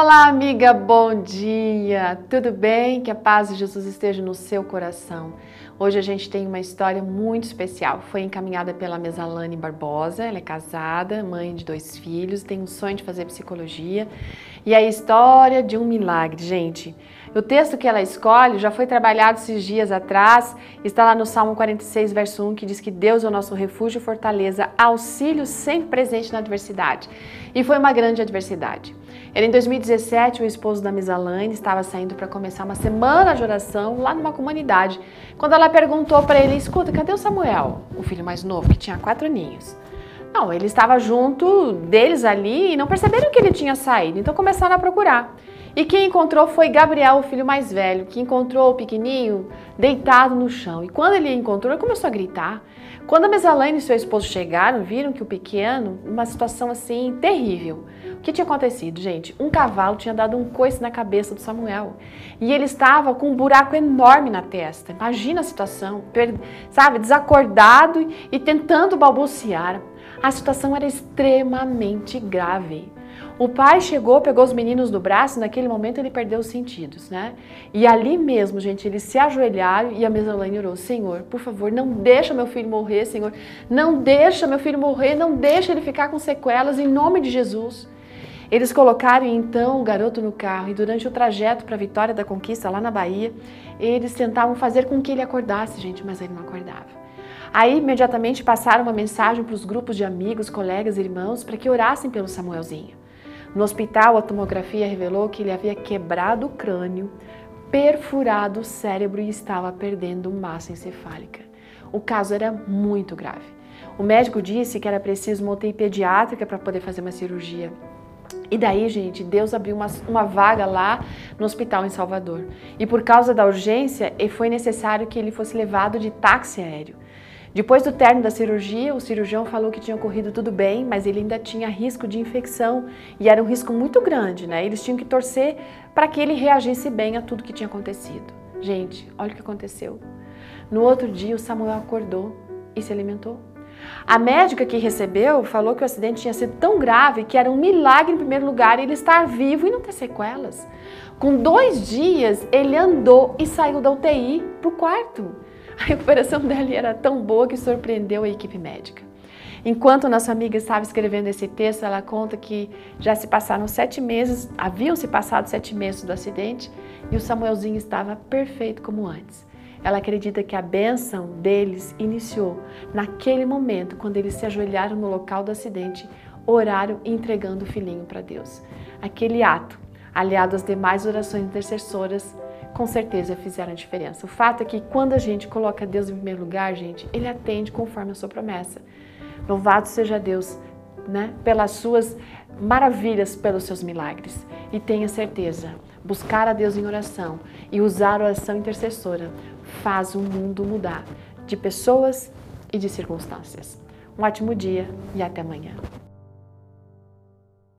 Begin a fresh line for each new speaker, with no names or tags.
Olá, amiga, bom dia! Tudo bem? Que a paz de Jesus esteja no seu coração. Hoje a gente tem uma história muito especial. Foi encaminhada pela Mesalane Barbosa. Ela é casada, mãe de dois filhos, tem um sonho de fazer psicologia. E a história de um milagre, gente. O texto que ela escolhe já foi trabalhado esses dias atrás, está lá no Salmo 46, verso 1, que diz que Deus é o nosso refúgio fortaleza, auxílio sempre presente na adversidade. E foi uma grande adversidade. Era em 2017, o esposo da Misalane estava saindo para começar uma semana de oração lá numa comunidade, quando ela perguntou para ele: Escuta, cadê o Samuel, o filho mais novo, que tinha quatro aninhos? Não, ele estava junto deles ali e não perceberam que ele tinha saído, então começaram a procurar. E quem encontrou foi Gabriel, o filho mais velho, que encontrou o pequenininho deitado no chão. E quando ele encontrou, ele começou a gritar. Quando a Mesalane e seu esposo chegaram, viram que o pequeno, uma situação assim terrível. O que tinha acontecido, gente? Um cavalo tinha dado um coice na cabeça do Samuel. E ele estava com um buraco enorme na testa. Imagina a situação, sabe, desacordado e tentando balbuciar. A situação era extremamente grave. O pai chegou, pegou os meninos do braço, e naquele momento ele perdeu os sentidos, né? E ali mesmo, gente, eles se ajoelharam e a Mesalane orou: Senhor, por favor, não deixa meu filho morrer, Senhor. Não deixa meu filho morrer, não deixa ele ficar com sequelas, em nome de Jesus. Eles colocaram então o garoto no carro e durante o trajeto para a Vitória da Conquista, lá na Bahia, eles tentavam fazer com que ele acordasse, gente, mas ele não acordava. Aí, imediatamente, passaram uma mensagem para os grupos de amigos, colegas e irmãos para que orassem pelo Samuelzinho. No hospital, a tomografia revelou que ele havia quebrado o crânio, perfurado o cérebro e estava perdendo massa encefálica. O caso era muito grave. O médico disse que era preciso uma UTI pediátrica para poder fazer uma cirurgia. E daí, gente, Deus abriu uma, uma vaga lá no hospital em Salvador. E por causa da urgência, foi necessário que ele fosse levado de táxi aéreo. Depois do término da cirurgia, o cirurgião falou que tinha ocorrido tudo bem, mas ele ainda tinha risco de infecção e era um risco muito grande, né? Eles tinham que torcer para que ele reagisse bem a tudo que tinha acontecido. Gente, olha o que aconteceu. No outro dia, o Samuel acordou e se alimentou. A médica que recebeu falou que o acidente tinha sido tão grave que era um milagre, em primeiro lugar, ele estar vivo e não ter sequelas. Com dois dias, ele andou e saiu da UTI para o quarto. A recuperação dela era tão boa que surpreendeu a equipe médica. Enquanto nossa amiga estava escrevendo esse texto, ela conta que já se passaram sete meses, haviam se passado sete meses do acidente e o Samuelzinho estava perfeito como antes. Ela acredita que a bênção deles iniciou naquele momento, quando eles se ajoelharam no local do acidente, oraram entregando o filhinho para Deus. Aquele ato, aliado às demais orações intercessoras, com certeza fizeram a diferença. O fato é que quando a gente coloca Deus em primeiro lugar, gente, Ele atende conforme a sua promessa. Louvado seja Deus, né, pelas suas maravilhas, pelos seus milagres. E tenha certeza, buscar a Deus em oração e usar a oração intercessora faz o mundo mudar de pessoas e de circunstâncias. Um ótimo dia e até amanhã.